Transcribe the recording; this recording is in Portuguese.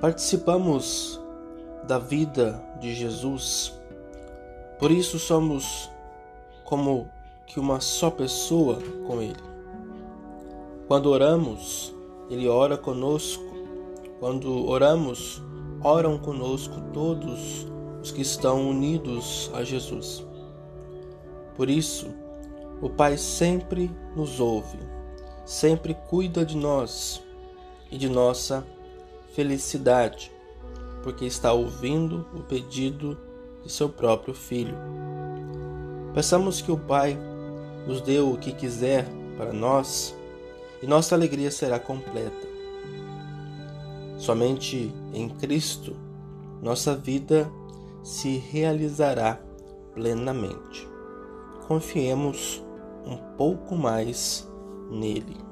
Participamos da vida de Jesus, por isso somos como que uma só pessoa com Ele. Quando oramos, Ele ora conosco. Quando oramos, oram conosco todos os que estão unidos a Jesus. Por isso, o Pai sempre nos ouve, sempre cuida de nós e de nossa felicidade, porque está ouvindo o pedido de seu próprio Filho. Peçamos que o Pai nos dê o que quiser para nós e nossa alegria será completa. Somente em Cristo nossa vida se realizará plenamente. Confiemos um pouco mais nele.